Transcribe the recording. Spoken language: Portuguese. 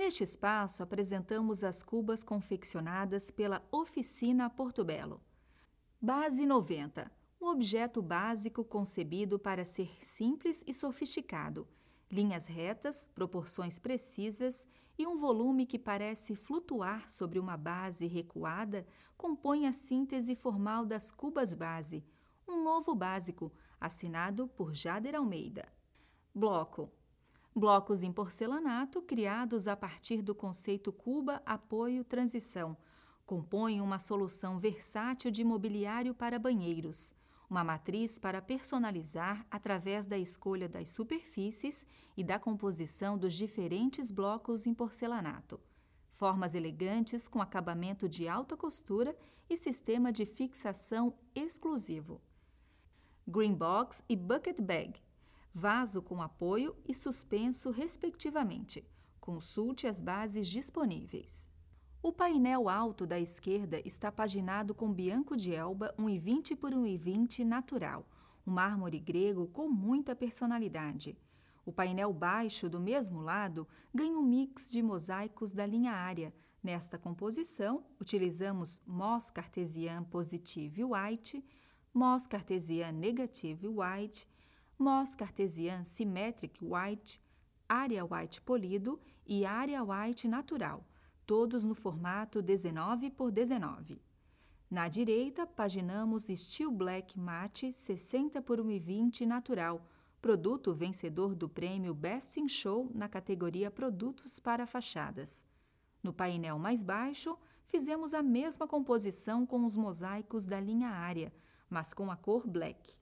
Neste espaço, apresentamos as cubas confeccionadas pela Oficina Porto Belo. Base 90 um objeto básico concebido para ser simples e sofisticado, linhas retas, proporções precisas e um volume que parece flutuar sobre uma base recuada compõe a síntese formal das cubas base, um novo básico, assinado por Jader Almeida. Bloco Blocos em porcelanato criados a partir do conceito Cuba Apoio Transição compõem uma solução versátil de mobiliário para banheiros, uma matriz para personalizar através da escolha das superfícies e da composição dos diferentes blocos em porcelanato. Formas elegantes com acabamento de alta costura e sistema de fixação exclusivo. Green Box e Bucket Bag vaso com apoio e suspenso, respectivamente. Consulte as bases disponíveis. O painel alto da esquerda está paginado com bianco de elba 1,20 por 1,20 natural, um mármore grego com muita personalidade. O painel baixo do mesmo lado ganha um mix de mosaicos da linha área. Nesta composição, utilizamos Moss Cartesian Positive White, Moss Cartesian Negative White, Moss Cartesian Symmetric White, área white polido e área white natural todos no formato 19 por 19. Na direita, paginamos Steel Black Matte 60 por 1,20 natural, produto vencedor do prêmio Best in Show na categoria Produtos para Fachadas. No painel mais baixo, fizemos a mesma composição com os mosaicos da linha área, mas com a cor black.